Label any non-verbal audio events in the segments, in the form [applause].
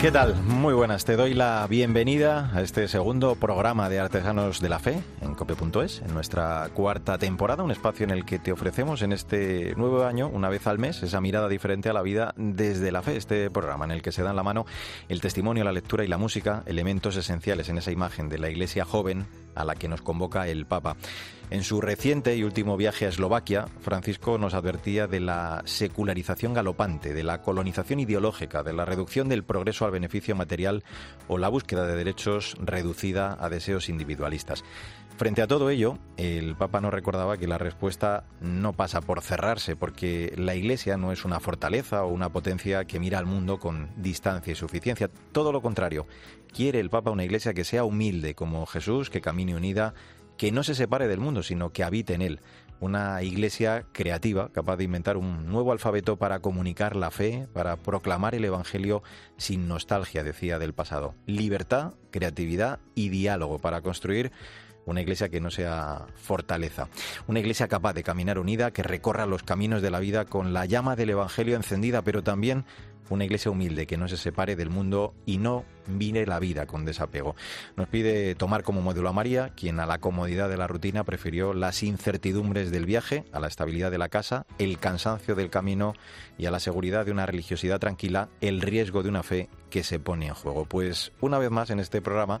¿Qué tal? Muy buenas. Te doy la bienvenida a este segundo programa de Artesanos de la Fe en cope.es, en nuestra cuarta temporada, un espacio en el que te ofrecemos en este nuevo año, una vez al mes, esa mirada diferente a la vida desde la fe. Este programa en el que se dan la mano el testimonio, la lectura y la música, elementos esenciales en esa imagen de la iglesia joven a la que nos convoca el Papa. En su reciente y último viaje a Eslovaquia, Francisco nos advertía de la secularización galopante, de la colonización ideológica, de la reducción del progreso al beneficio material o la búsqueda de derechos reducida a deseos individualistas. Frente a todo ello, el Papa nos recordaba que la respuesta no pasa por cerrarse, porque la Iglesia no es una fortaleza o una potencia que mira al mundo con distancia y suficiencia. Todo lo contrario, quiere el Papa una Iglesia que sea humilde como Jesús, que camine unida que no se separe del mundo, sino que habite en él. Una iglesia creativa, capaz de inventar un nuevo alfabeto para comunicar la fe, para proclamar el Evangelio sin nostalgia, decía, del pasado. Libertad, creatividad y diálogo para construir una iglesia que no sea fortaleza, una iglesia capaz de caminar unida, que recorra los caminos de la vida con la llama del Evangelio encendida, pero también una iglesia humilde que no se separe del mundo y no mire la vida con desapego. Nos pide tomar como modelo a María, quien a la comodidad de la rutina prefirió las incertidumbres del viaje, a la estabilidad de la casa, el cansancio del camino y a la seguridad de una religiosidad tranquila, el riesgo de una fe que se pone en juego. Pues una vez más en este programa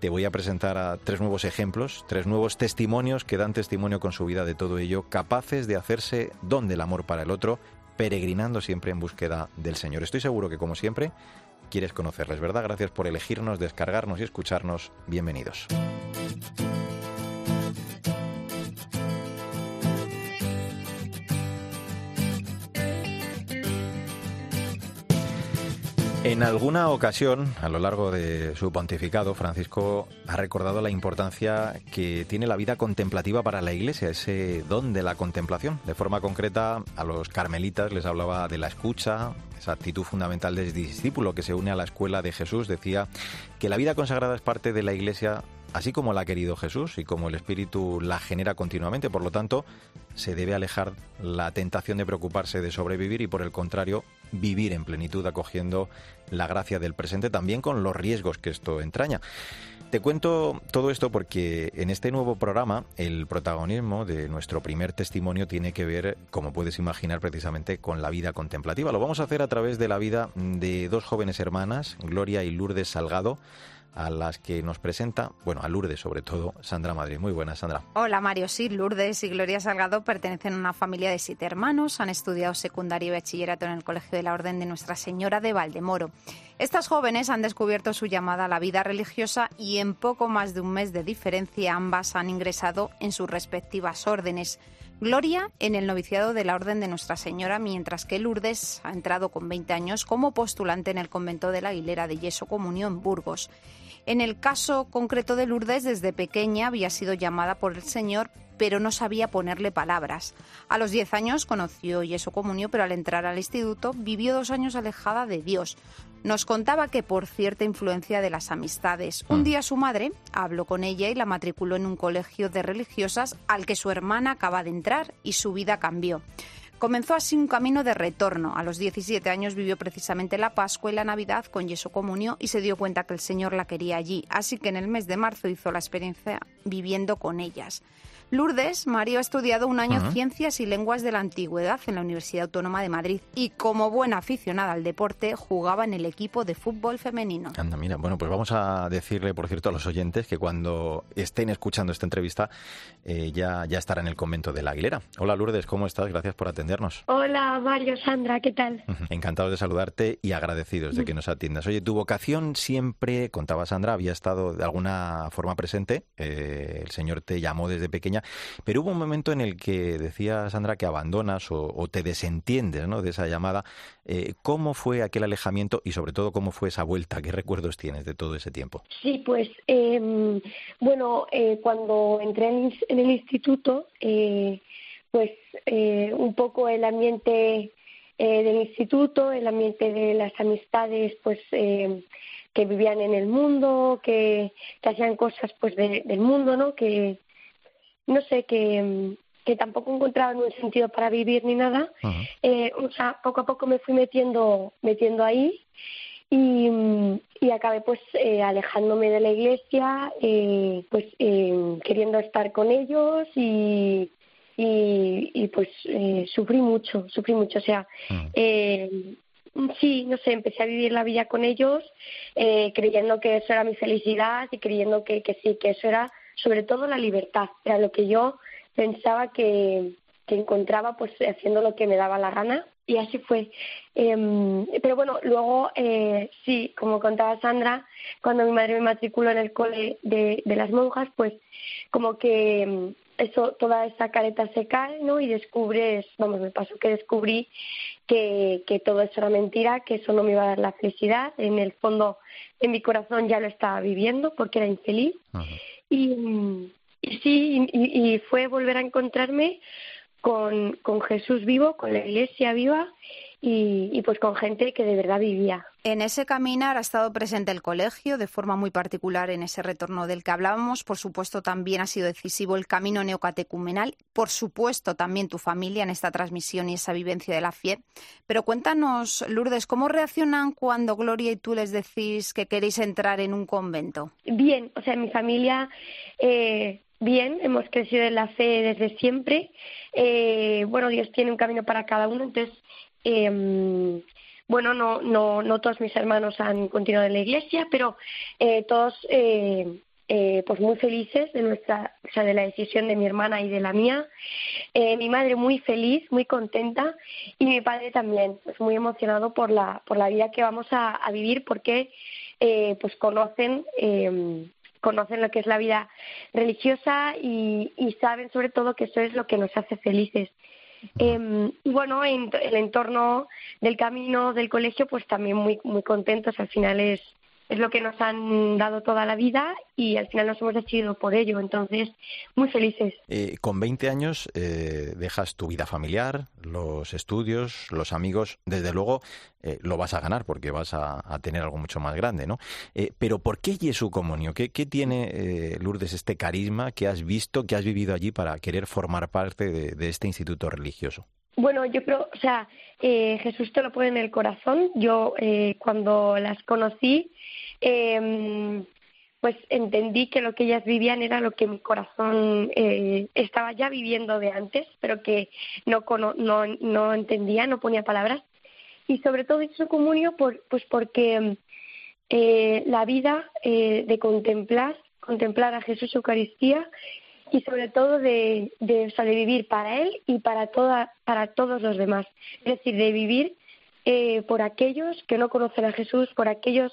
te voy a presentar a tres nuevos ejemplos, tres nuevos testimonios que dan testimonio con su vida de todo ello, capaces de hacerse don del amor para el otro peregrinando siempre en búsqueda del Señor. Estoy seguro que, como siempre, quieres conocerles, ¿verdad? Gracias por elegirnos, descargarnos y escucharnos. Bienvenidos. En alguna ocasión, a lo largo de su pontificado, Francisco ha recordado la importancia que tiene la vida contemplativa para la Iglesia, ese don de la contemplación. De forma concreta, a los carmelitas les hablaba de la escucha, esa actitud fundamental del discípulo que se une a la escuela de Jesús. Decía que la vida consagrada es parte de la Iglesia así como la ha querido Jesús y como el Espíritu la genera continuamente. Por lo tanto, se debe alejar la tentación de preocuparse de sobrevivir y, por el contrario, vivir en plenitud acogiendo la gracia del presente también con los riesgos que esto entraña. Te cuento todo esto porque en este nuevo programa el protagonismo de nuestro primer testimonio tiene que ver, como puedes imaginar, precisamente con la vida contemplativa. Lo vamos a hacer a través de la vida de dos jóvenes hermanas, Gloria y Lourdes Salgado, a las que nos presenta, bueno, a Lourdes sobre todo, Sandra Madrid. Muy buenas, Sandra. Hola, Mario. Sí, Lourdes y Gloria Salgado pertenecen a una familia de siete hermanos. Han estudiado secundario y bachillerato en el Colegio de la Orden de Nuestra Señora de Valdemoro. Estas jóvenes han descubierto su llamada a la vida religiosa y en poco más de un mes de diferencia ambas han ingresado en sus respectivas órdenes. Gloria en el noviciado de la Orden de Nuestra Señora, mientras que Lourdes ha entrado con 20 años como postulante en el convento de la Aguilera de Yeso Comunión Burgos. En el caso concreto de Lourdes, desde pequeña había sido llamada por el Señor, pero no sabía ponerle palabras. A los 10 años conoció Yeso Comunio, pero al entrar al instituto vivió dos años alejada de Dios. Nos contaba que por cierta influencia de las amistades, un mm. día su madre habló con ella y la matriculó en un colegio de religiosas al que su hermana acaba de entrar y su vida cambió. Comenzó así un camino de retorno. A los 17 años vivió precisamente la Pascua y la Navidad con Yeso Comunio y se dio cuenta que el Señor la quería allí. Así que en el mes de marzo hizo la experiencia viviendo con ellas. Lourdes, Mario ha estudiado un año Ciencias y Lenguas de la Antigüedad en la Universidad Autónoma de Madrid y como buena aficionada al deporte jugaba en el equipo de fútbol femenino. Anda, mira, bueno, pues vamos a decirle, por cierto, a los oyentes que cuando estén escuchando esta entrevista eh, ya, ya estará en el convento de la Aguilera. Hola Lourdes, ¿cómo estás? Gracias por atendernos. Hola Mario, Sandra, ¿qué tal? Encantados de saludarte y agradecidos de que nos atiendas. Oye, tu vocación siempre, contaba Sandra, había estado de alguna forma presente. Eh, el Señor te llamó desde pequeña pero hubo un momento en el que decía Sandra que abandonas o, te desentiendes ¿no? de esa llamada. Eh, ¿Cómo fue aquel alejamiento y sobre todo cómo fue esa vuelta? ¿Qué recuerdos tienes de todo ese tiempo? Sí, pues em, bueno, eh, cuando entré en, el instituto, eh, pues un poco el ambiente eh, del instituto, el ambiente de las amistades, pues eh, que vivían en el mundo, que, que hacían cosas pues del mundo, ¿no? Que no sé, que, que tampoco encontraban un sentido para vivir ni nada. eh, o sea, poco a poco me fui metiendo, metiendo ahí y, y acabé pues eh, alejándome de la iglesia, eh, pues eh, queriendo estar con ellos y, y, y pues eh, sufrí mucho, sufrí mucho. O sea, eh, sí, no sé, empecé a vivir la vida con ellos, eh, creyendo que eso era mi felicidad y creyendo que, que sí, que eso era sobre todo la libertad, era lo que yo pensaba que, que encontraba pues haciendo lo que me daba la gana y así fue. Eh, pero bueno, luego eh, sí, como contaba Sandra, cuando mi madre me matriculó en el cole de, de las monjas, pues como que em, eso, toda esa careta se cae, ¿no? Y descubres, vamos, me pasó que descubrí que, que todo eso era mentira, que eso no me iba a dar la felicidad. En el fondo, en mi corazón ya lo estaba viviendo porque era infeliz. Y, sí, y, y fue volver a encontrarme con, con Jesús vivo, con la iglesia viva y, y pues con gente que de verdad vivía. En ese caminar ha estado presente el colegio de forma muy particular en ese retorno del que hablábamos. Por supuesto, también ha sido decisivo el camino neocatecumenal. Por supuesto, también tu familia en esta transmisión y esa vivencia de la fe. Pero cuéntanos, Lourdes, ¿cómo reaccionan cuando Gloria y tú les decís que queréis entrar en un convento? Bien, o sea, mi familia, eh, bien, hemos crecido en la fe desde siempre. Eh, bueno, Dios tiene un camino para cada uno, entonces. Eh, bueno, no, no, no todos mis hermanos han continuado en la iglesia, pero eh, todos eh, eh, pues muy felices de nuestra, o sea, de la decisión de mi hermana y de la mía. Eh, mi madre muy feliz, muy contenta y mi padre también, pues muy emocionado por la, por la vida que vamos a, vivir porque eh, pues conocen eh, conocen lo que es la vida religiosa y, y saben sobre todo que eso es lo que nos hace felices. Eh, y bueno, en el entorno del camino del colegio, pues también muy muy contentos. Al final es es lo que nos han dado toda la vida y al final nos hemos decidido por ello. Entonces, muy felices. Eh, con 20 años eh, dejas tu vida familiar, los estudios, los amigos. Desde luego eh, lo vas a ganar porque vas a, tener algo mucho más grande, ¿no? Eh, pero ¿por qué Jesús Comunio? ¿Qué, qué tiene, Lourdes, este carisma que has visto, que has vivido allí para querer formar parte de este instituto religioso? Bueno, yo creo, o sea, eh, Jesús te lo pone en el corazón. Yo eh, cuando las conocí, eh, pues entendí que lo que ellas vivían era lo que mi corazón eh, estaba ya viviendo de antes, pero que no, no, no entendía, no ponía palabras. Y sobre todo hizo comunio por, pues porque eh, la vida eh, de contemplar, contemplar a Jesús Eucaristía y sobre todo de, de, o sea, de vivir para él y para toda, para todos los demás. Es decir, de vivir eh, por aquellos que no conocen a Jesús, por aquellos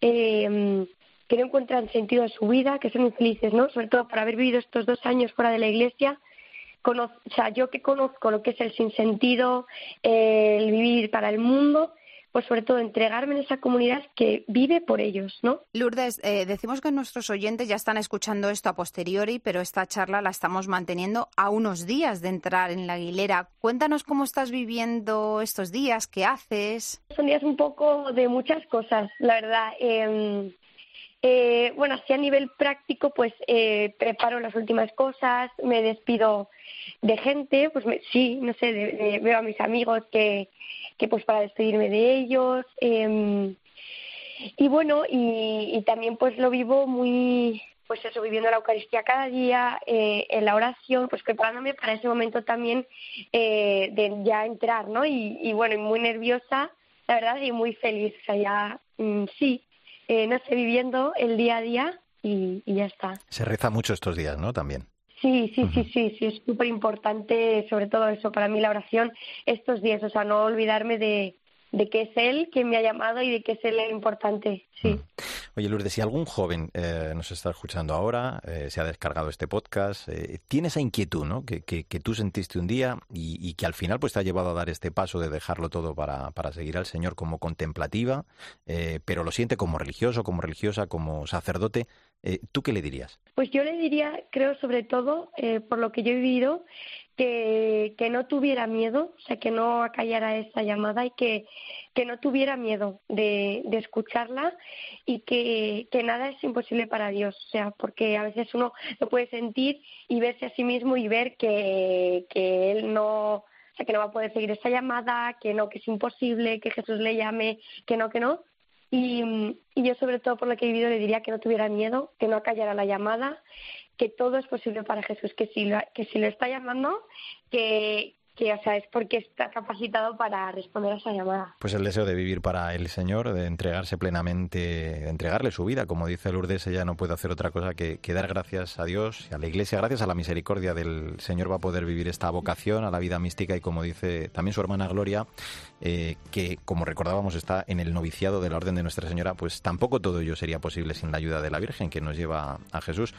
eh, que no encuentran sentido en su vida, que son infelices, ¿no? Sobre todo por haber vivido estos dos años fuera de la iglesia. Conoz, o sea, yo que conozco lo que es el sinsentido, eh, el vivir para el mundo, pues sobre todo entregarme en esa comunidad que vive por ellos, ¿no? Lourdes, eh, decimos que nuestros oyentes ya están escuchando esto a posteriori, pero esta charla la estamos manteniendo a unos días de entrar en la Aguilera. Cuéntanos cómo estás viviendo estos días, qué haces. Son días un poco de muchas cosas, la verdad. Eh, eh, bueno, así a nivel práctico, pues eh, preparo las últimas cosas, me despido de gente, pues me, sí, no sé, de, de, veo a mis amigos que, que pues para despedirme de ellos. Eh, y bueno, y, también pues lo vivo muy, pues eso, viviendo la Eucaristía cada día, eh, en la oración, pues preparándome para ese momento también eh, de ya entrar, ¿no? Y, y bueno, y muy nerviosa, la verdad, y muy feliz, o sea, ya, mm, sí, eh, no sé, viviendo el día a día y, ya está. Se reza mucho estos días, ¿no? También. Sí, sí, sí, sí, sí, es súper importante, sobre todo eso, para mí la oración estos días, o sea, no olvidarme de, de que es Él quien me ha llamado y de que es Él el importante, sí. Oye, Lourdes, si algún joven eh, nos está escuchando ahora, eh, se ha descargado este podcast, eh, tiene esa inquietud, ¿no? Que, que, que tú sentiste un día y, y, que al final pues te ha llevado a dar este paso de dejarlo todo para, para seguir al Señor como contemplativa, eh, pero lo siente como religioso, como religiosa, como sacerdote. Eh, ¿Tú qué le dirías? Pues yo le diría, creo sobre todo, eh, por lo que yo he vivido, que, que no tuviera miedo, o sea, que no acallara esa llamada y que, que no tuviera miedo de, de escucharla y que, que nada es imposible para Dios, o sea, porque a veces uno lo puede sentir y verse a sí mismo y ver que, que él no, o sea, que no va a poder seguir esa llamada, que no, que es imposible, que Jesús le llame, que no, que no. Y, y yo sobre todo por lo que he vivido le diría que no tuviera miedo, que no acallara la llamada que todo es posible para Jesús, que si lo, que si lo está llamando, que, que, o sea, es porque está capacitado para responder a esa llamada. Pues el deseo de vivir para el Señor, de entregarse plenamente, de entregarle su vida, como dice Lourdes, ella no puede hacer otra cosa que, dar gracias a Dios y a la Iglesia, gracias a la misericordia del Señor va a poder vivir esta vocación a la vida mística y como dice también su hermana Gloria, eh, que como recordábamos está en el noviciado de la Orden de Nuestra Señora, pues tampoco todo ello sería posible sin la ayuda de la Virgen que nos lleva a Jesús.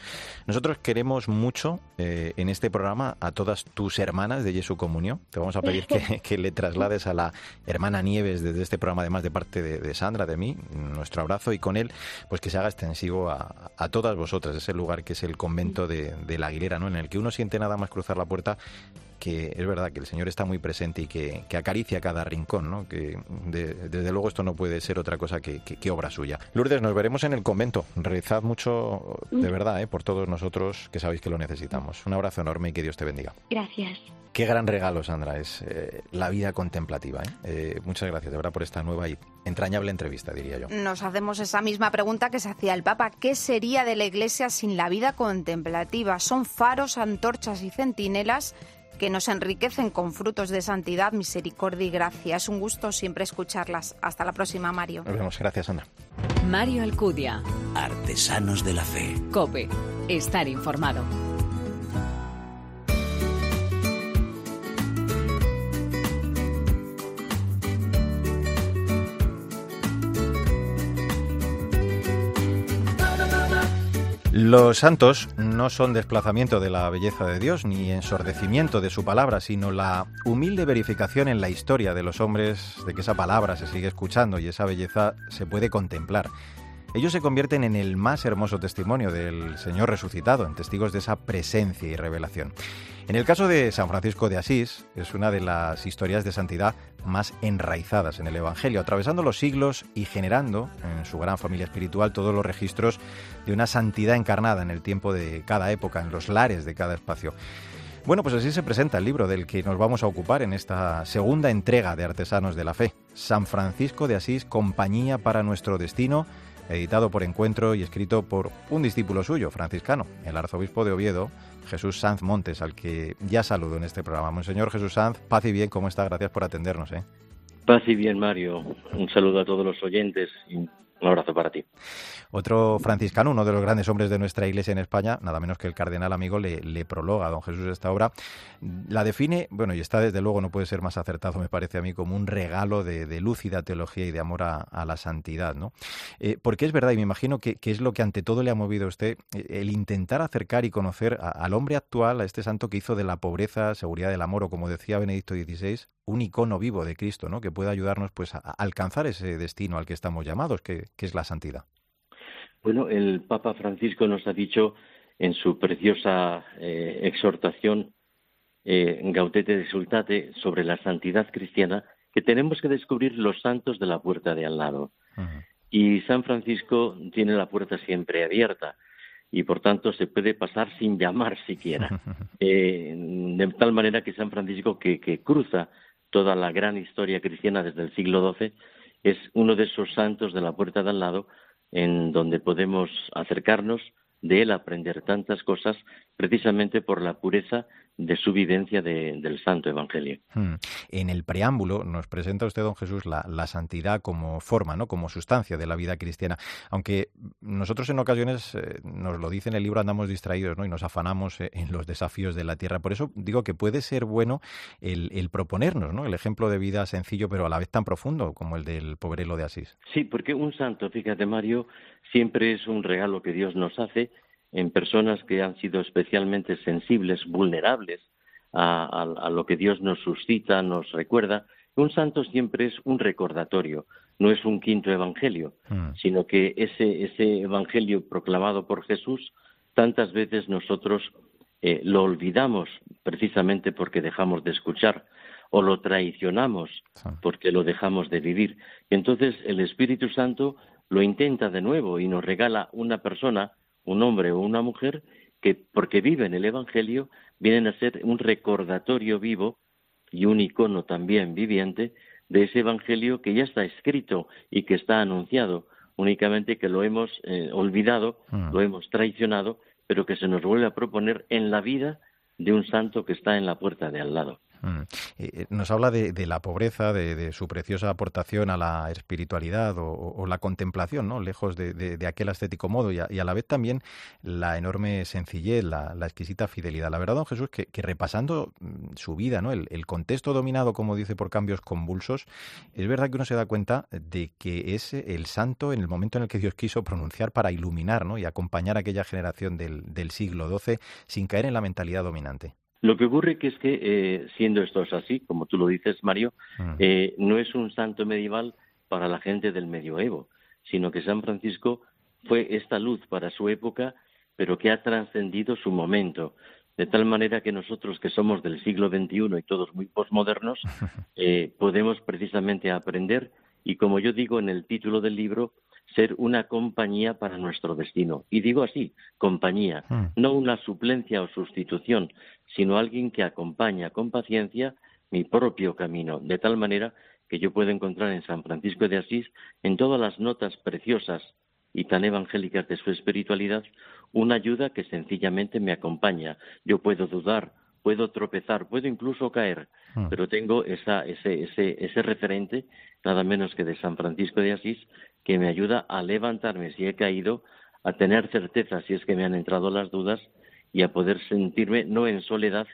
Nosotros queremos mucho eh, en este programa a todas tus hermanas de Jesús Comunión te vamos a pedir que, [laughs] que, le traslades a la hermana Nieves desde este programa, además de parte de, de, Sandra, de mí, nuestro abrazo y con él, pues que se haga extensivo a, a todas vosotras, ese lugar que es el convento de, de, la Aguilera, ¿no? en el que uno siente nada más cruzar la puerta que es verdad que el Señor está muy presente y que, que acaricia cada rincón, ¿no? que de, desde luego esto no puede ser otra cosa que, que, que, obra suya. Lourdes, nos veremos en el convento. Realizad mucho, de verdad, ¿eh? por todos nosotros que sabéis que lo necesitamos. Un abrazo enorme y que Dios te bendiga. Gracias. Qué gran regalo, Sandra, es eh, la vida contemplativa. ¿eh? Eh, muchas gracias, de verdad, por esta nueva y entrañable entrevista, diría yo. Nos hacemos esa misma pregunta que se hacía el Papa. ¿Qué sería de la Iglesia sin la vida contemplativa? Son faros, antorchas y centinelas que nos enriquecen con frutos de santidad, misericordia y gracia. Es un gusto siempre escucharlas. Hasta la próxima, Mario. Nos vemos. Gracias, Sandra. Mario Alcudia. Artesanos de la Fe. Cope. Estar informado. Los santos no son desplazamiento de la belleza de Dios ni ensordecimiento de su palabra, sino la humilde verificación en la historia de los hombres de que esa palabra se sigue escuchando y esa belleza se puede contemplar. Ellos se convierten en el más hermoso testimonio del Señor resucitado, en testigos de esa presencia y revelación. En el caso de San Francisco de Asís, es una de las historias de santidad más enraizadas en el Evangelio, atravesando los siglos y generando en su gran familia espiritual todos los registros de una santidad encarnada en el tiempo de cada época, en los lares de cada espacio. Bueno, pues así se presenta el libro del que nos vamos a ocupar en esta segunda entrega de Artesanos de la Fe, San Francisco de Asís, Compañía para nuestro Destino, editado por Encuentro y escrito por un discípulo suyo, franciscano, el arzobispo de Oviedo, Jesús Sanz Montes, al que ya saludo en este programa. Monseñor Jesús Sanz, paz y bien, ¿cómo está? Gracias por atendernos. ¿eh? Paz y bien, Mario. Un saludo a todos los oyentes y un abrazo para ti. Otro franciscano, uno de los grandes hombres de nuestra iglesia en España, nada menos que el cardenal amigo, le, le, prologa a don Jesús esta obra. La define, bueno, y está desde luego, no puede ser más acertado, me parece a mí, como un regalo de, lúcida teología y de amor a, la santidad, ¿no? Eh, porque es verdad, y me imagino que, es lo que ante todo le ha movido a usted, el intentar acercar y conocer al hombre actual, a este santo que hizo de la pobreza, seguridad del amor, o como decía Benedicto XVI, un icono vivo de Cristo, ¿no? Que pueda ayudarnos pues a, alcanzar ese destino al que estamos llamados, que es la santidad. Bueno, el Papa Francisco nos ha dicho en su preciosa eh, exhortación eh, Gaudete de Sultate sobre la santidad cristiana que tenemos que descubrir los santos de la puerta de al lado. Uh -huh. Y San Francisco tiene la puerta siempre abierta y por tanto se puede pasar sin llamar siquiera. [laughs] Eh, de tal manera que San Francisco, que, que cruza toda la gran historia cristiana desde el siglo XII, es uno de esos santos de la puerta de al lado en donde podemos acercarnos de él, aprender tantas cosas, precisamente por la pureza de su vivencia de, del Santo Evangelio. Hmm. En el preámbulo nos presenta usted, don Jesús, la, la, santidad como forma, ¿no? como sustancia de la vida cristiana. Aunque nosotros en ocasiones, eh, nos lo dice en el libro, andamos distraídos ¿no? y nos afanamos eh, en los desafíos de la tierra. Por eso digo que puede ser bueno el, el proponernos ¿no? el ejemplo de vida sencillo, pero a la vez tan profundo como el del pobrelo de Asís. Sí, porque un santo, fíjate Mario, siempre es un regalo que Dios nos hace en personas que han sido especialmente sensibles, vulnerables a, a, a, lo que Dios nos suscita, nos recuerda. Un santo siempre es un recordatorio, no es un quinto evangelio, mm. sino que ese, ese evangelio proclamado por Jesús, tantas veces nosotros eh, lo olvidamos precisamente porque dejamos de escuchar o lo traicionamos porque lo dejamos de vivir. Y entonces el Espíritu Santo lo intenta de nuevo y nos regala una persona, un hombre o una mujer, que porque vive en el Evangelio vienen a ser un recordatorio vivo y un icono también viviente de ese Evangelio que ya está escrito y que está anunciado, únicamente que lo hemos eh, olvidado, mm. lo hemos traicionado, pero que se nos vuelve a proponer en la vida de un santo que está en la puerta de al lado. Mm. Eh, nos habla de, la pobreza, de, su preciosa aportación a la espiritualidad o, la contemplación, ¿no? lejos de, aquel ascético modo, y a, la vez también la enorme sencillez, la, exquisita fidelidad. La verdad, don Jesús, que, repasando mm, su vida, ¿no? El, contexto dominado, como dice, por cambios convulsos, es verdad que uno se da cuenta de que es el santo en el momento en el que Dios quiso pronunciar para iluminar ¿no? y acompañar a aquella generación del, del siglo XII sin caer en la mentalidad dominante. Lo que ocurre que es que, eh, siendo esto así, como tú lo dices, Mario, mm. eh, no es un santo medieval para la gente del medioevo, sino que San Francisco fue esta luz para su época, pero que ha trascendido su momento, de tal manera que nosotros que somos del siglo XXI y todos muy posmodernos, [laughs] eh, podemos precisamente aprender y, como yo digo en el título del libro, ser una compañía para nuestro destino. Y digo así, compañía, mm. no una suplencia o sustitución, sino alguien que acompaña con paciencia mi propio camino, de tal manera que yo puedo encontrar en San Francisco de Asís, en todas las notas preciosas y tan evangélicas de su espiritualidad, una ayuda que sencillamente me acompaña. Yo puedo dudar, puedo tropezar, puedo incluso caer, mm. pero tengo esa, ese, ese, ese referente, nada menos que de San Francisco de Asís, que me ayuda a levantarme si he caído, a tener certeza si es que me han entrado las dudas y a poder sentirme no en soledad,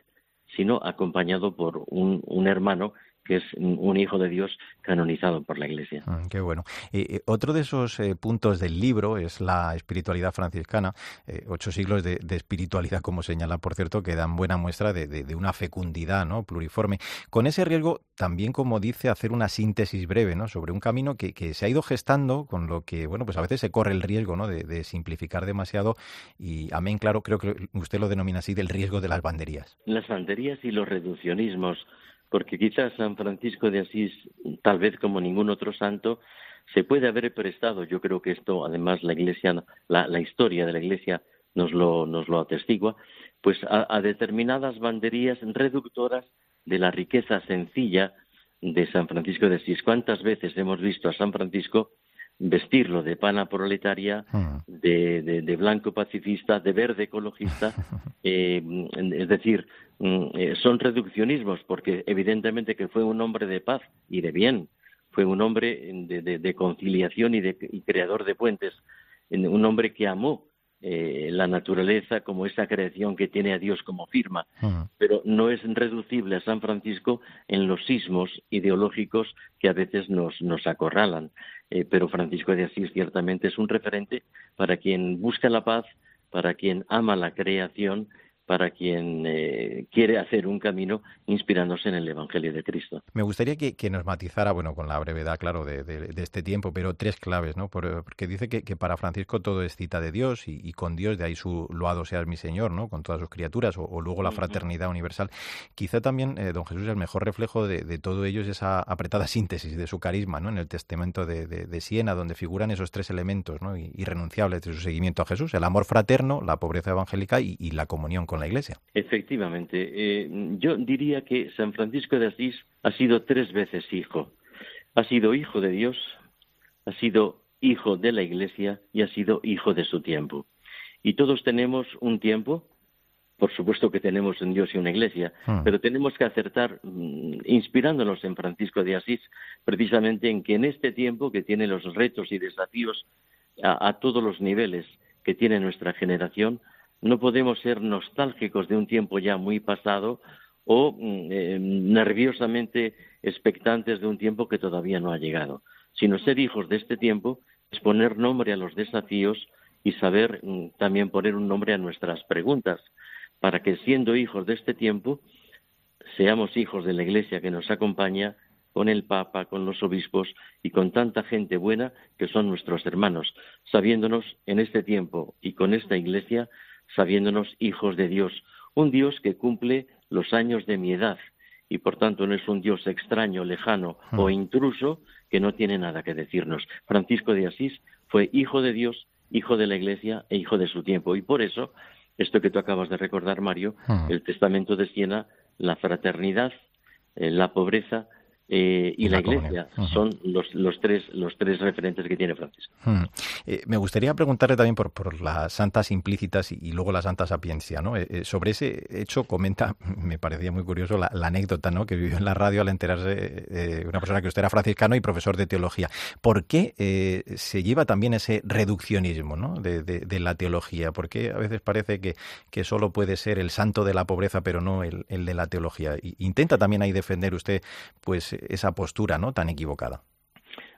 sino acompañado por un, hermano que es un hijo de Dios canonizado por la Iglesia. Mm, qué bueno. Eh, otro de esos eh, puntos del libro es la espiritualidad franciscana, eh, ocho siglos de, espiritualidad, como señala, por cierto, que dan buena muestra de, una fecundidad ¿no? pluriforme. Con ese riesgo, también, como dice, hacer una síntesis breve ¿no? sobre un camino que, se ha ido gestando, con lo que, bueno, pues a veces se corre el riesgo ¿no? de, simplificar demasiado y, amén, claro, creo que usted lo denomina así, del riesgo de las banderías. Las banderías y los reduccionismos porque quizás San Francisco de Asís, tal vez como ningún otro santo, se puede haber prestado, yo creo que esto además la Iglesia, la, historia de la Iglesia nos lo, nos lo atestigua, pues a, determinadas banderías reductoras de la riqueza sencilla de San Francisco de Asís. ¿Cuántas veces hemos visto a San Francisco vestirlo de pana proletaria, hmm. de, blanco pacifista, de verde ecologista. [laughs] Eh, es decir, mm, eh, son reduccionismos porque evidentemente que fue un hombre de paz y de bien, fue un hombre de, conciliación y, de, y creador de puentes, un hombre que amó eh, la naturaleza como esa creación que tiene a Dios como firma, pero no es reducible a San Francisco en los sismos ideológicos que a veces nos, nos acorralan. Eh, pero Francisco de Asís ciertamente es un referente para quien busca la paz, para quien ama la creación para quien eh, quiere hacer un camino inspirándose en el Evangelio de Cristo. Me gustaría que, nos matizara, bueno, con la brevedad, claro, de, este tiempo, pero tres claves, ¿no? porque dice que, para Francisco todo es cita de Dios y, con Dios, de ahí su loado seas mi Señor, ¿no? Con todas sus criaturas, o, luego la fraternidad universal. Quizá también, eh, don Jesús, el mejor reflejo de, todo ello es esa apretada síntesis de su carisma, ¿no? En el testamento de, Siena, donde figuran esos tres elementos, ¿no? Irrenunciables de su seguimiento a Jesús, el amor fraterno, la pobreza evangélica y, y la comunión con la Iglesia. Efectivamente. Eh, yo diría que San Francisco de Asís ha sido tres veces hijo. Ha sido hijo de Dios, ha sido hijo de la Iglesia y ha sido hijo de su tiempo. Y todos tenemos un tiempo, por supuesto que tenemos un Dios y una Iglesia, hmm. pero tenemos que acertar, mm, inspirándonos en Francisco de Asís, precisamente en que en este tiempo que tiene los retos y desafíos a todos los niveles que tiene nuestra generación, no podemos ser nostálgicos de un tiempo ya muy pasado o mm, eh, nerviosamente expectantes de un tiempo que todavía no ha llegado, sino ser hijos de este tiempo es poner nombre a los desafíos y saber mm, también poner un nombre a nuestras preguntas, para que siendo hijos de este tiempo, seamos hijos de la Iglesia que nos acompaña con el Papa, con los obispos y con tanta gente buena que son nuestros hermanos, sabiéndonos en este tiempo y con esta Iglesia sabiéndonos hijos de Dios, un Dios que cumple los años de mi edad y por tanto no es un Dios extraño, lejano o hmm. intruso que no tiene nada que decirnos. Francisco de Asís fue hijo de Dios, hijo de la Iglesia e hijo de su tiempo y por eso esto que tú acabas de recordar, Mario, hmm. el testamento de Siena, la fraternidad, eh, la pobreza eh, y, la, Iglesia. Son los, los, tres, los tres referentes que tiene Francisco. Eh, me gustaría preguntarle también por, por las santas implícitas y, luego la santa sapiencia. ¿no? Eh, sobre ese hecho comenta, [laughs] me parecía muy curioso la, anécdota ¿no? que vivió en la radio al enterarse de una persona que usted era franciscano y profesor de teología. ¿Por qué se lleva también ese reduccionismo ¿no? de, de, la teología? ¿Por qué a veces parece que, que solo puede ser el santo de la pobreza pero no el, el de la teología? intenta también ahí defender usted pues esa postura no tan equivocada?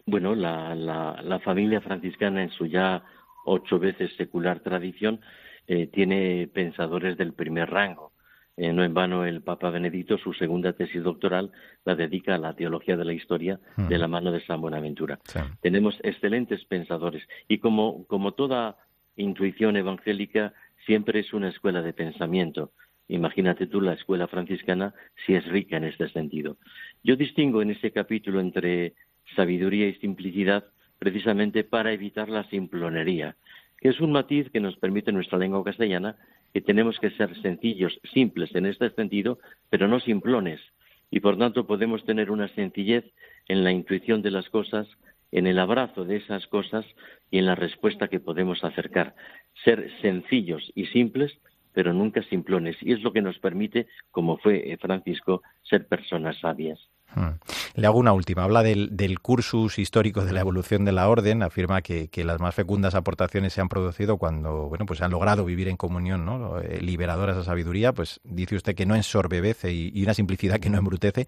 Bueno, la, la, familia franciscana en su ya ocho veces secular tradición eh, tiene pensadores del primer rango. Eh, no en vano el Papa Benedicto su segunda tesis doctoral la dedica a la teología de la historia de la mano de San Buenaventura. Tenemos excelentes pensadores y como, como toda intuición evangélica siempre es una escuela de pensamiento. Imagínate tú la escuela franciscana si es rica en este sentido. Yo distingo en este capítulo entre sabiduría y simplicidad precisamente para evitar la simplonería, que es un matiz que nos permite nuestra lengua castellana que tenemos que ser sencillos, simples en este sentido, pero no simplones. Y por tanto podemos tener una sencillez en la intuición de las cosas, en el abrazo de esas cosas y en la respuesta que podemos acercar. Ser sencillos y simples pero nunca simplones. Y es lo que nos permite, como fue eh, Francisco, ser personas sabias. Hmm. Le hago una última. Habla del, cursus histórico de la evolución de la orden. Afirma que, las más fecundas aportaciones se han producido cuando bueno, pues han logrado vivir en comunión, ¿no? Eh, liberadora esa sabiduría. Pues dice usted que no ensorbebece y, una simplicidad que no embrutece.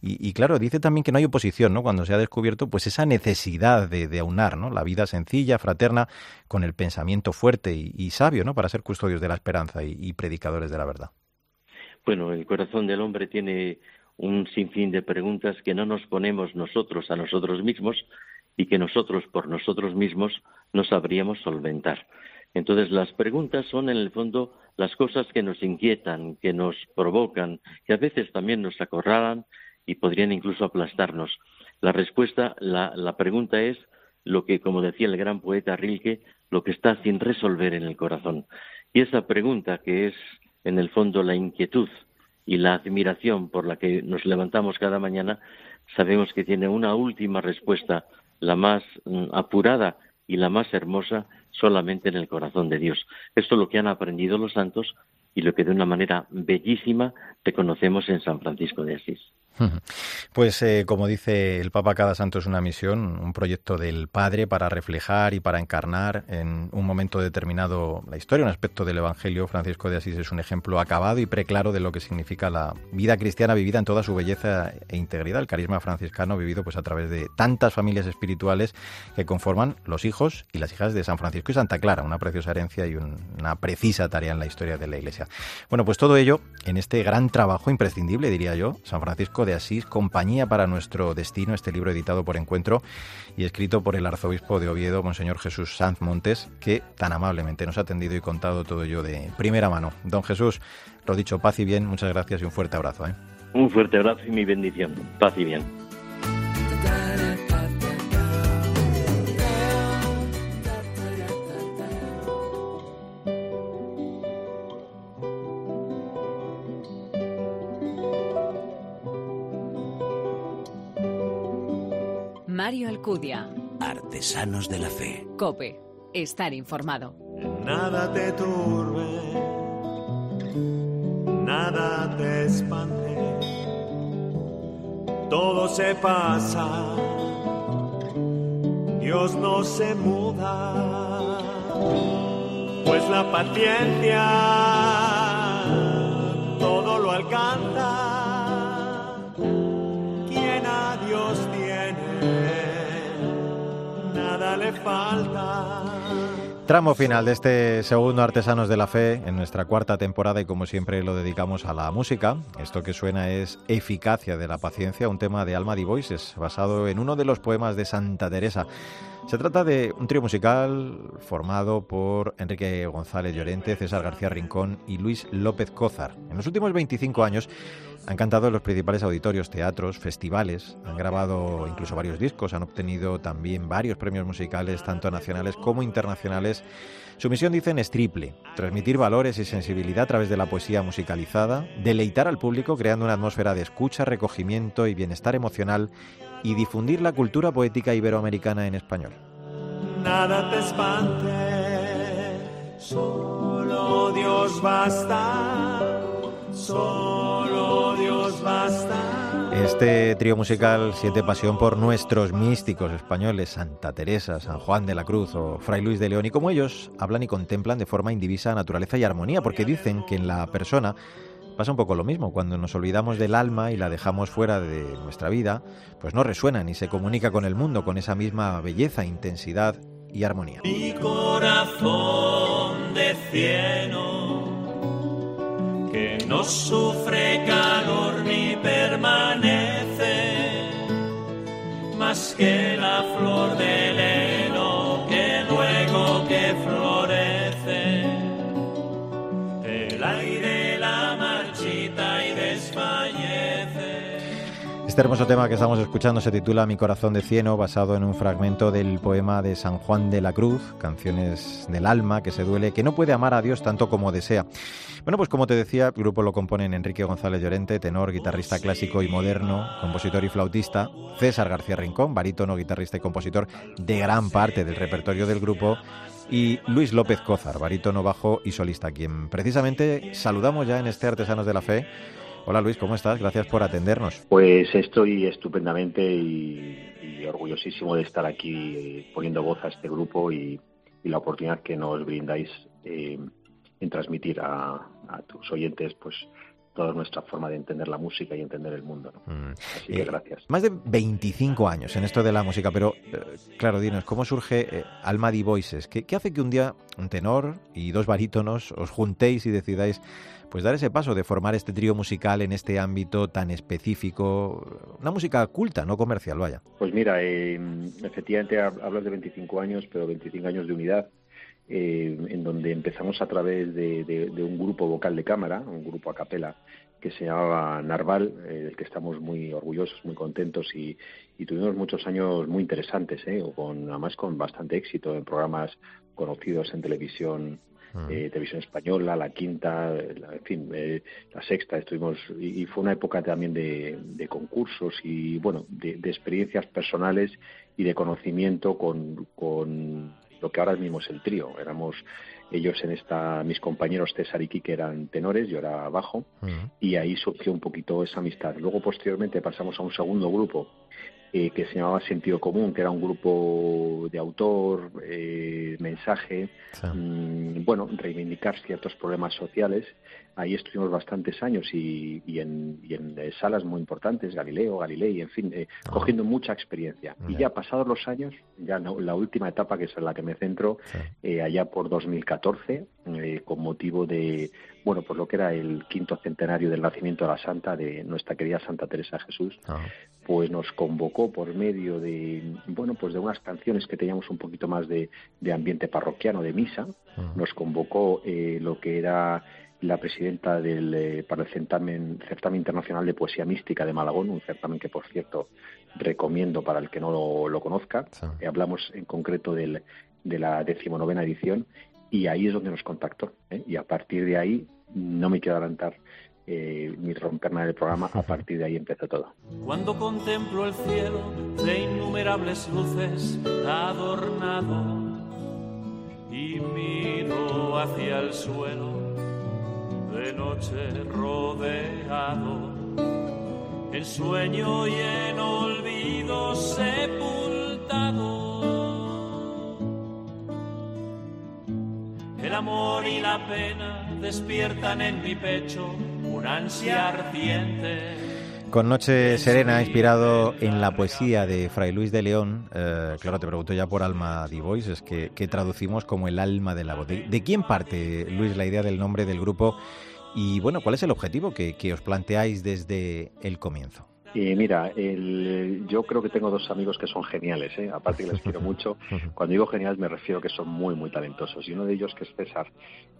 Y, claro, dice también que no hay oposición, ¿no? Cuando se ha descubierto pues esa necesidad de, aunar, ¿no? La vida sencilla, fraterna, con el pensamiento fuerte y, sabio, ¿no? Para ser custodios de la esperanza y predicadores de la verdad. Bueno, el corazón del hombre tiene un sinfín de preguntas que no nos ponemos nosotros a nosotros mismos y que nosotros por nosotros mismos no sabríamos solventar. Entonces las preguntas son en el fondo las cosas que nos inquietan, que nos provocan, que a veces también nos acorralan y podrían incluso aplastarnos. La respuesta, la, la pregunta es lo que, como decía el gran poeta Rilke, lo que está sin resolver en el corazón. Y esa pregunta que es en el fondo la inquietud, y la admiración por la que nos levantamos cada mañana, sabemos que tiene una última respuesta, la más mm, apurada y la más hermosa, solamente en el corazón de Dios. Esto es lo que han aprendido los santos y lo que de una manera bellísima reconocemos en San Francisco de Asís. [laughs] Pues eh, como dice el Papa, cada santo es una misión, un proyecto del Padre para reflejar y para encarnar en un momento determinado la historia, un aspecto del Evangelio. Francisco de Asís es un ejemplo acabado y preclaro de lo que significa la vida cristiana vivida en toda su belleza e integridad, el carisma franciscano vivido pues a través de tantas familias espirituales que conforman los hijos y las hijas de San Francisco y Santa Clara, una preciosa herencia y una precisa tarea en la historia de la Iglesia. Bueno, pues todo ello en este gran trabajo imprescindible, diría yo, San Francisco de Asís, Compañía para nuestro destino, este libro editado por Encuentro y escrito por el arzobispo de Oviedo, Monseñor Jesús Sanz Montes, que tan amablemente nos ha atendido y contado todo ello de primera mano. Don Jesús, lo dicho, paz y bien, muchas gracias y un fuerte abrazo. ¿eh? Un fuerte abrazo y mi bendición. Paz y bien. Alcudia. Artesanos de la Fe. Cope. Estar informado. Nada te turbe, nada te espante. Todo se pasa, Dios no se muda, pues la paciencia Tramo final de este segundo Artesanos de la Fe en nuestra cuarta temporada y como siempre lo dedicamos a la música. Esto que suena es Eficacia de la Paciencia, un tema de Alma Di Voices basado en uno de los poemas de Santa Teresa. Se trata de un trío musical formado por Enrique González Llorente, César García Rincón y Luis López Cózar. En los últimos 25 años han cantado en los principales auditorios, teatros, festivales, han grabado incluso varios discos, han obtenido también varios premios musicales, tanto nacionales como internacionales. Su misión, dicen, es triple, transmitir valores y sensibilidad a través de la poesía musicalizada, deleitar al público creando una atmósfera de escucha, recogimiento y bienestar emocional y difundir la cultura poética iberoamericana en español. Nada te espante, solo Dios basta, solo Dios basta. Este trío musical siente pasión por nuestros místicos españoles, Santa Teresa, San Juan de la Cruz o Fray Luis de León, y como ellos hablan y contemplan de forma indivisa naturaleza y armonía, porque dicen que en la persona pasa un poco lo mismo. Cuando nos olvidamos del alma y la dejamos fuera de nuestra vida, pues no resuena ni se comunica con el mundo con esa misma belleza, intensidad y armonía. Mi corazón de cieno, que no sufre calor ni permanece, más que la flor del Hermoso tema que estamos escuchando se titula Mi corazón de cieno, basado en un fragmento del poema de San Juan de la Cruz, Canciones del alma que se duele, que no puede amar a Dios tanto como desea. Bueno, pues como te decía, el grupo lo componen Enrique González Llorente, tenor, guitarrista clásico y moderno, compositor y flautista, César García Rincón, barítono, guitarrista y compositor de gran parte del repertorio del grupo, y Luis López Cózar, barítono bajo y solista, quien precisamente saludamos ya en este Artesanos de la Fe. Hola Luis, ¿cómo estás? Gracias por atendernos. Pues estoy estupendamente y, y orgullosísimo de estar aquí eh, poniendo voz a este grupo y, y la oportunidad que nos brindáis eh, en transmitir a, a tus oyentes pues toda nuestra forma de entender la música y entender el mundo. ¿no? Mm. Así que Eh, gracias. Más de 25 años en esto de la música, pero eh, claro, dinos, ¿cómo surge eh, Alma Di Voices? ¿Qué, qué hace que un día un tenor y dos barítonos os juntéis y decidáis pues dar ese paso de formar este trío musical en este ámbito tan específico, una música culta, no comercial, vaya? Pues mira, eh, efectivamente hab- hablas de 25 años, pero 25 años de unidad, eh, en donde empezamos a través de, un grupo vocal de cámara, un grupo a capela, que se llamaba Narval, eh, del que estamos muy orgullosos, muy contentos y, y tuvimos muchos años muy interesantes, eh, con, además con bastante éxito en programas conocidos en televisión. Eh, televisión española, la quinta, la- en fin, eh, la sexta, estuvimos, y, y fue una época también de, de concursos y, bueno, de, de experiencias personales y de conocimiento con, con lo que ahora mismo es el trío. Éramos ellos en esta, mis compañeros César y Quique eran tenores, yo era bajo, Mm. y ahí surgió un poquito esa amistad. Luego, posteriormente, pasamos a un segundo grupo eh, que se llamaba Sentido Común, que era un grupo de autor, eh, mensaje, Sí. mm, bueno, reivindicar ciertos problemas sociales. Ahí estuvimos bastantes años y, y en, y en, eh, salas muy importantes, Galileo, Galilei, en fin, eh, Ah. cogiendo mucha experiencia. Y Ya. pasados los años, ya no- la última etapa, que es en la que me centro, Sí. eh, allá por 2014, eh, con motivo de, bueno, pues lo que era el quinto centenario del nacimiento de la Santa, de nuestra querida Santa Teresa Jesús, Ah. pues nos convocó por medio de, bueno, pues de unas canciones que teníamos un poquito más de, de ambiente parroquiano, de misa, Mm. nos convocó eh, lo que era la presidenta del, eh, para el certamen, certamen Internacional de Poesía Mística de Malagón, un certamen que, por cierto, recomiendo para el que no lo, lo conozca. Sí. Eh, hablamos en concreto del, de la decimonovena edición y ahí es donde nos contactó. ¿eh? Y a partir de ahí, no me quiero adelantar eh, ni romper nada del programa, a [laughs] partir de ahí empezó todo. Cuando contemplo el cielo de innumerables luces adornado y miro hacia el suelo de noche rodeado, en sueño y en olvido sepultado. El amor y la pena despiertan en mi pecho una ansia ardiente. Con Noche Serena, inspirado en la poesía de Fray Luis de León, eh, claro, te pregunto ya por Alma di Voices, que, que traducimos como el alma de la voz. ¿De, de quién parte, Luis, la idea del nombre del grupo? Y bueno, ¿cuál es el objetivo que, que os planteáis desde el comienzo? Y mira, yo creo que tengo dos amigos que son geniales, ¿eh? aparte que les quiero mucho. [laughs] Cuando digo geniales me refiero que son muy, muy talentosos. Y uno de ellos, que es César,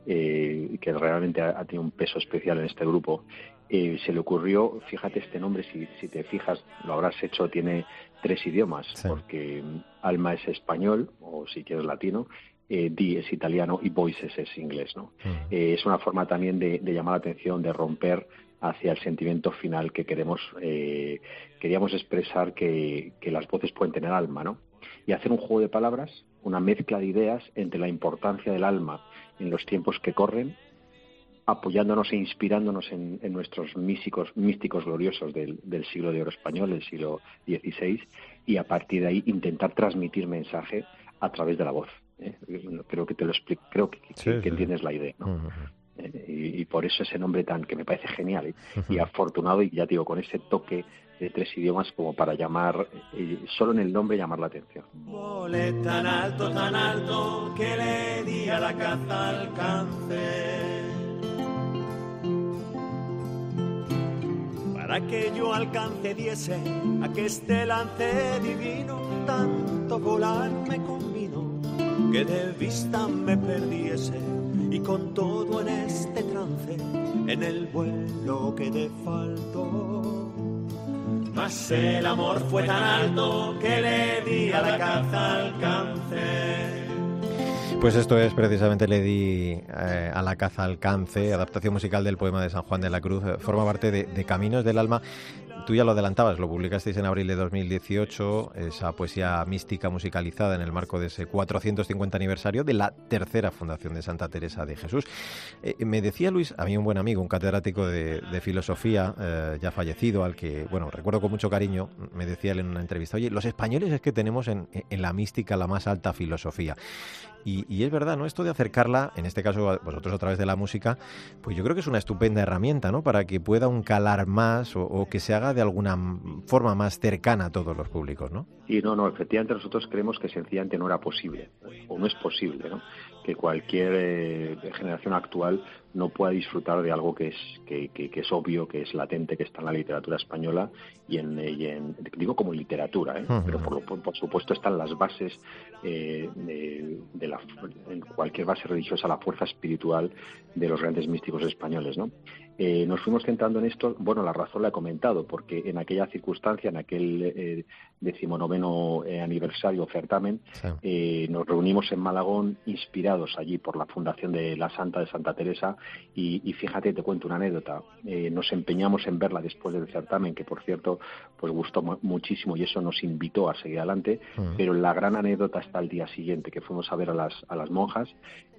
eh, que realmente ha, tenido un peso especial en este grupo, eh, se le ocurrió, fíjate este nombre, si, si te fijas, lo habrás hecho, tiene tres idiomas, porque Alma es español, o si quieres latino, eh, Di es italiano y Voices es inglés. ¿no? Eh, es una forma también de, llamar la atención, de romper hacia el sentimiento final que queremos, eh, queríamos expresar que, las voces pueden tener alma, ¿no? Y hacer un juego de palabras, una mezcla de ideas entre la importancia del alma en los tiempos que corren, apoyándonos e inspirándonos en, nuestros místicos, místicos gloriosos del, siglo de oro español, del siglo XVI, y a partir de ahí intentar transmitir mensaje a través de la voz. ¿Eh? Creo que te lo explico, creo que, entiendes la idea. ¿no? y, por eso ese nombre tan que me parece genial ¿eh? y afortunado y ya digo con ese toque de tres idiomas como para llamar eh, solo en el nombre llamar la atención Volé tan alto tan alto que le di a la caza alcance para que yo alcance diese a que este lance divino tanto volar me convino que de vista me perdiese y con todo en este trance, en el vuelo que te faltó. Mas el amor fue tan alto que le di a la caza alcance. Pues esto es precisamente Le di eh, a la caza alcance, adaptación musical del poema de San Juan de la Cruz, eh, forma parte de Caminos del Alma tú ya lo adelantabas, lo publicasteis en abril de 2018, esa poesía mística musicalizada en el marco de ese 450 aniversario de la tercera fundación de Santa Teresa de Jesús. Eh, me decía Luis, a mí un buen amigo, un catedrático de, filosofía, ya fallecido, al que, bueno, recuerdo con mucho cariño, me decía él en una entrevista, oye, los españoles es que tenemos en, en la mística la más alta filosofía. Y, es verdad, ¿no? Esto de acercarla, en este caso vosotros a través de la música, pues yo creo que es una estupenda herramienta, ¿no? Para que pueda un calar más o, que se haga de alguna forma más cercana a todos los públicos, ¿no? Y no, no, efectivamente nosotros creemos que sencillamente no era posible, o no es posible, ¿no? Que cualquier eh, generación actual no pueda disfrutar de algo que es, que, es obvio, que es latente, que está en la literatura española y en, en digo como literatura, ¿eh? pero por, por, supuesto están las bases eh, de, la, en cualquier base religiosa, la fuerza espiritual de los grandes místicos españoles, ¿no? Eh, nos fuimos centrando en esto, bueno, la razón la he comentado, porque en aquella circunstancia, en aquel eh, decimonoveno eh, aniversario certamen, eh, nos reunimos en Malagón inspirados allí por la fundación de la Santa de Santa Teresa y, fíjate, te cuento una anécdota. nos empeñamos en verla después del certamen, que por cierto, pues gustó muchísimo y eso nos invitó a seguir adelante, mm. pero la gran anécdota está el día siguiente, que fuimos a ver a las, a las monjas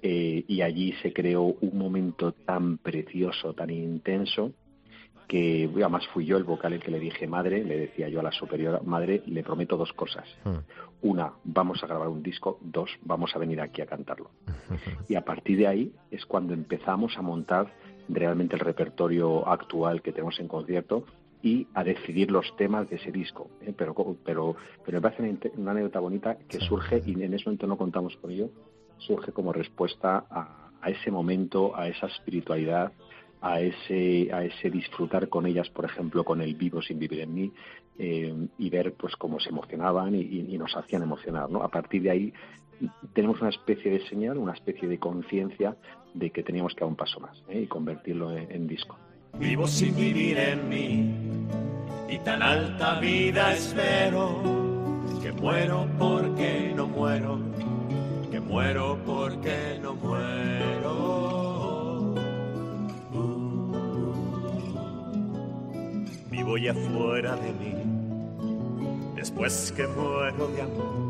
y allí se creó un momento tan precioso, tan intenso, que además fui yo el vocal el que le dije madre, le decía yo a la superior madre, le prometo dos cosas. Hmm. Una, vamos a grabar un disco, dos, vamos a venir aquí a cantarlo. [laughs] y a partir de ahí es cuando empezamos a montar realmente el repertorio actual que tenemos en concierto y a decidir los temas de ese disco. ¿eh? Pero, pero, pero me parece una anécdota bonita que surge, y en ese momento no contamos con ello, surge como respuesta a ese momento, a esa espiritualidad, a ese, a ese disfrutar con ellas, por ejemplo, con el vivo sin vivir en mí, eh, y ver pues cómo se emocionaban y, nos hacían emocionar. ¿no? A partir de ahí tenemos una especie de señal, una especie de conciencia de que teníamos que dar un paso más ¿eh? y convertirlo en, disco. Vivo sin vivir en mí y tan alta vida espero que muero porque no muero, que muero porque no muero. Vivo ya fuera de mí, después que muero de amor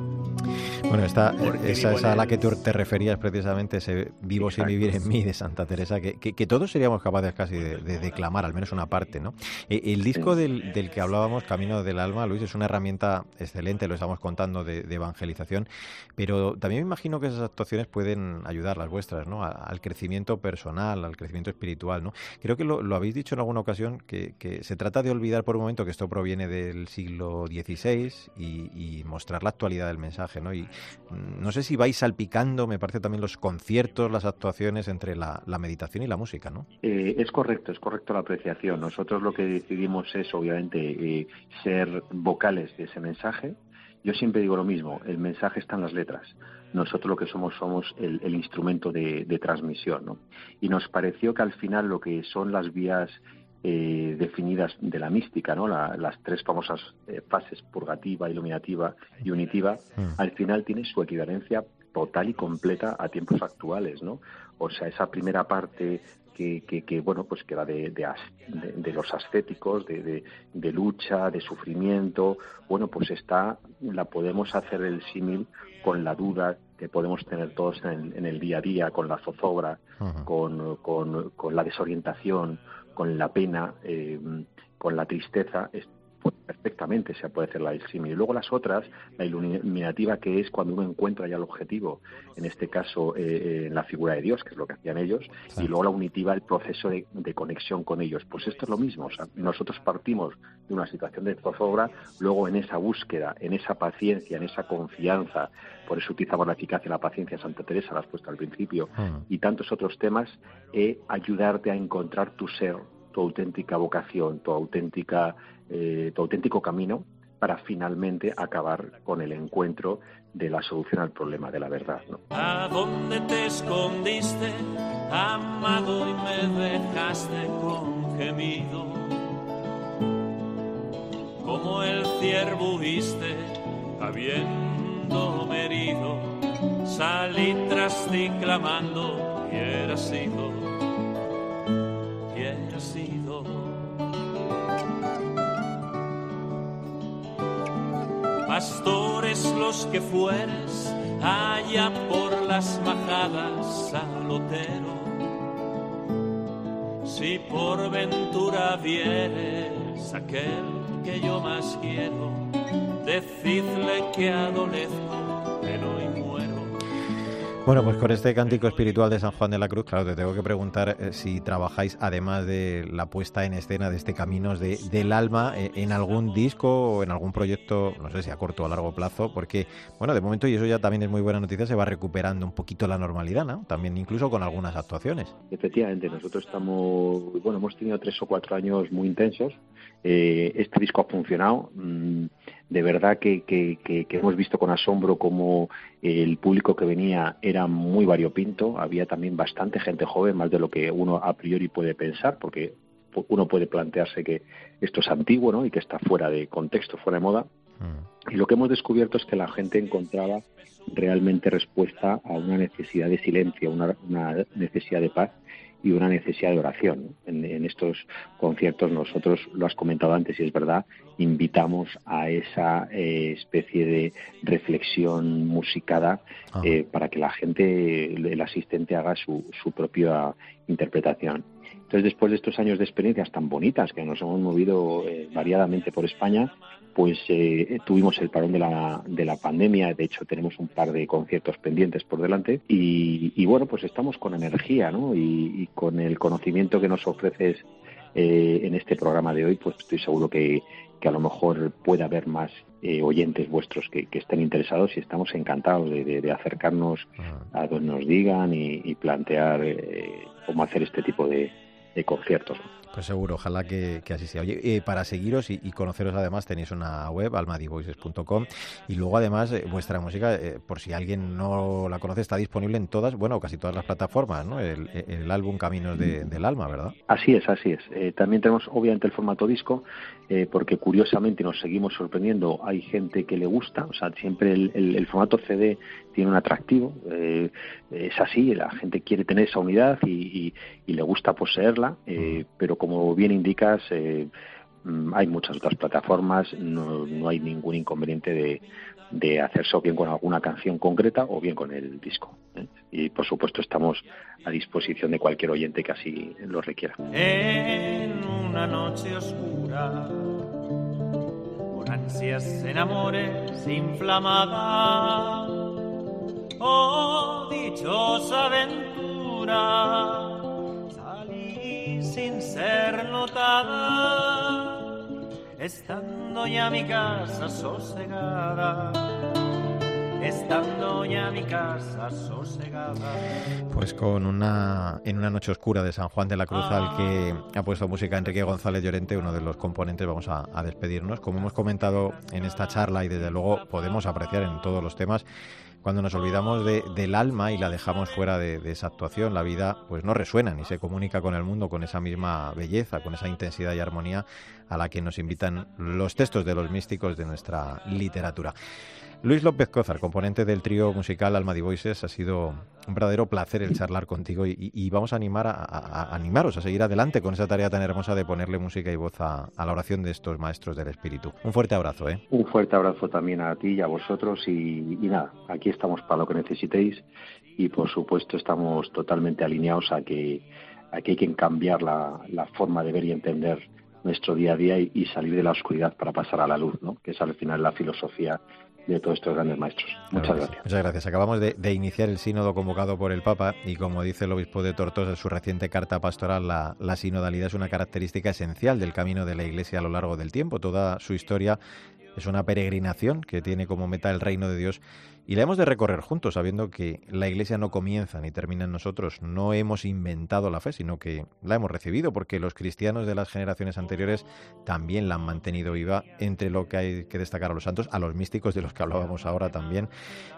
bueno, esta, esa es a la que tú te referías precisamente, ese vivo sin vivir en mí de Santa Teresa, que, que, todos seríamos capaces casi de, declamar, al menos una parte, ¿no? Eh, el disco del, del, que hablábamos, Camino del Alma, Luis, es una herramienta excelente, lo estamos contando, de, evangelización, pero también me imagino que esas actuaciones pueden ayudar, las vuestras, ¿no? al crecimiento personal, al crecimiento espiritual, ¿no? Creo que lo, habéis dicho en alguna ocasión, que, que, se trata de olvidar por un momento que esto proviene del siglo XVI y, y mostrar la actualidad del mensaje, ¿no? Y mm, no sé si vais salpicando, me parece también los conciertos, las actuaciones entre la, meditación y la música, ¿no? Eh, es correcto, es correcto la apreciación. Nosotros lo que decidimos es, obviamente, eh, ser vocales de ese mensaje. Yo siempre digo lo mismo, el mensaje está en las letras. Nosotros lo que somos somos el, instrumento de, de transmisión, ¿no? Y nos pareció que al final lo que son las vías eh, definidas de la mística, ¿no? las tres famosas eh, fases, purgativa, iluminativa y unitiva, al final tiene su equivalencia total y completa a tiempos actuales, ¿no? O sea, esa primera parte que, que, bueno, pues que va de, de, los ascéticos, de, de, lucha, de sufrimiento, bueno, pues está, la podemos hacer el símil con la duda que podemos tener todos en el, día a día, con la zozobra, con, con, con la desorientación, con la pena, eh, con la tristeza, perfectamente se puede hacer la símil. Y luego las otras, la iluminativa, que es cuando uno encuentra ya el objetivo, en este caso eh, eh, en la figura de Dios, que es lo que hacían ellos, y luego la unitiva, el proceso de, conexión con ellos. Pues esto es lo mismo. O sea, nosotros partimos de una situación de zozobra, luego en esa búsqueda, en esa paciencia, en esa confianza, por eso utilizamos la eficacia y la paciencia, Santa Teresa la has puesto al principio, mm. y tantos otros temas, eh, ayudarte a encontrar tu ser, tu auténtica vocación, tu auténtica eh, tu auténtico camino para finalmente acabar con el encuentro de la solución al problema de la verdad. ¿no? ¿A dónde te escondiste, amado, y me dejaste con gemido? Como el ciervo viste, habiendo herido, salí tras ti clamando, y era sido, sido. pastores los que fueres, allá por las majadas al lotero. Si por ventura vieres aquel que yo más quiero, decidle que adolezco, que no bueno, pues con este cántico espiritual de San Juan de la Cruz, claro, te tengo que preguntar eh, si trabajáis, además de la puesta en escena de este Caminos de, del Alma, eh, en algún disco o en algún proyecto, no sé si a corto o a largo plazo, porque, bueno, de momento, y eso ya también es muy buena noticia, se va recuperando un poquito la normalidad, ¿no? También incluso con algunas actuaciones. Efectivamente, nosotros estamos, bueno, hemos tenido tres o cuatro años muy intensos. Eh, este disco ha funcionado. Mm, de verdad que, que, hemos visto con asombro cómo el público que venía era muy variopinto, había también bastante gente joven, más de lo que uno a priori puede pensar, porque uno puede plantearse que esto es antiguo ¿no? y que está fuera de contexto, fuera de moda. Mm. Y lo que hemos descubierto es que la gente encontraba realmente respuesta a una necesidad de silencio, una, una necesidad de paz y una necesidad de oración. En, estos conciertos nosotros, lo has comentado antes y es verdad, invitamos a esa eh, especie de reflexión musicada eh, para que la gente, el asistente haga su, su propia interpretación. Entonces, después de estos años de experiencias tan bonitas que nos hemos movido eh, variadamente por España, pues eh, tuvimos el parón de la, de la pandemia, de hecho tenemos un par de conciertos pendientes por delante. Y, bueno, pues estamos con energía ¿no? y, con el conocimiento que nos ofreces eh, en este programa de hoy, pues estoy seguro que, que a lo mejor puede haber más eh, oyentes vuestros que, estén interesados y estamos encantados de, acercarnos a donde nos digan y, plantear cómo hacer este tipo de, de conciertos. Pues seguro, ojalá que, así sea. Oye, eh, para seguiros y, conoceros además tenéis una web, almadivoices.com, y luego además eh, vuestra música, eh, por si alguien no la conoce, está disponible en todas, bueno, casi todas las plataformas, ¿no? El, álbum Caminos del Alma, ¿verdad? Así es, así es. también tenemos obviamente el formato disco, porque curiosamente nos seguimos sorprendiendo, hay gente que le gusta, o sea, siempre el, formato CD tiene un atractivo, es así, la gente quiere tener esa unidad y, y le gusta poseerla, pero como bien indicas, eh, mm, hay muchas otras plataformas, no, no hay ningún inconveniente de, de hacerse o bien con alguna canción concreta o bien con el disco. ¿eh? Y por supuesto estamos a disposición de cualquier oyente que así lo requiera. En una noche oscura, con ansias en amores inflamada, oh dichosa aventura sin ser notada, estando ya mi casa sosegada. estando ya mi casa sosegada. Pues con una en una noche oscura de San Juan de la Cruz al que ha puesto música Enrique González Llorente, uno de los componentes, vamos a, a despedirnos. Como hemos comentado en esta charla y desde luego podemos apreciar en todos los temas, cuando nos olvidamos de, del alma y la dejamos fuera de, de, esa actuación, la vida pues no resuena ni se comunica con el mundo con esa misma belleza, con esa intensidad y armonía a la que nos invitan los textos de los místicos de nuestra literatura. Luis López Cózar, componente del trío musical Alma de Voices, ha sido un verdadero placer el charlar contigo y, y vamos a animar a, a, a, animaros a seguir adelante con esa tarea tan hermosa de ponerle música y voz a, a, la oración de estos maestros del espíritu. Un fuerte abrazo, ¿eh? Un fuerte abrazo también a ti y a vosotros y, y nada, aquí estamos para lo que necesitéis y por supuesto estamos totalmente alineados a que, a que hay que cambiar la, la forma de ver y entender nuestro día a día y, y, salir de la oscuridad para pasar a la luz, ¿no? que es al final la filosofía de todos estos grandes maestros. Muchas gracias. gracias. Muchas gracias. Acabamos de, de, iniciar el sínodo convocado por el Papa y como dice el obispo de Tortosa en su reciente carta pastoral, la, la sinodalidad es una característica esencial del camino de la Iglesia a lo largo del tiempo. Toda su historia es una peregrinación que tiene como meta el reino de Dios y la hemos de recorrer juntos, sabiendo que la Iglesia no comienza ni termina en nosotros. No hemos inventado la fe, sino que la hemos recibido, porque los cristianos de las generaciones anteriores también la han mantenido viva, entre lo que hay que destacar a los santos, a los místicos de los que hablábamos ahora también,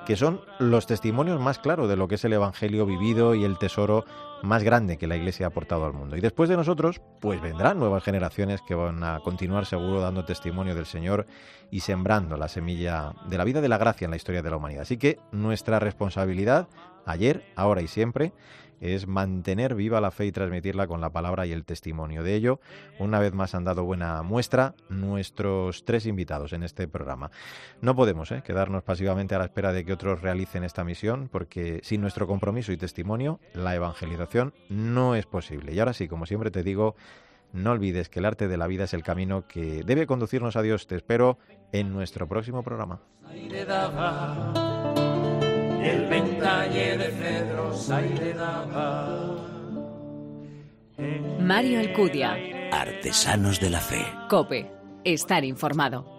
que son los testimonios más claros de lo que es el Evangelio vivido y el tesoro más grande que la Iglesia ha aportado al mundo. Y después de nosotros, pues vendrán nuevas generaciones que van a continuar seguro dando testimonio del Señor y sembrando la semilla de la vida de la gracia en la historia de la humanidad. Así que nuestra responsabilidad, ayer, ahora y siempre, es mantener viva la fe y transmitirla con la palabra y el testimonio. De ello, una vez más han dado buena muestra nuestros tres invitados en este programa. No podemos ¿eh? quedarnos pasivamente a la espera de que otros realicen esta misión, porque sin nuestro compromiso y testimonio, la evangelización no es posible. Y ahora sí, como siempre te digo, no olvides que el arte de la vida es el camino que debe conducirnos a Dios. Te espero en nuestro próximo programa. El ventalle de cedros aire daba. Mario Alcudia. Artesanos de la fe. Cope. Estar informado.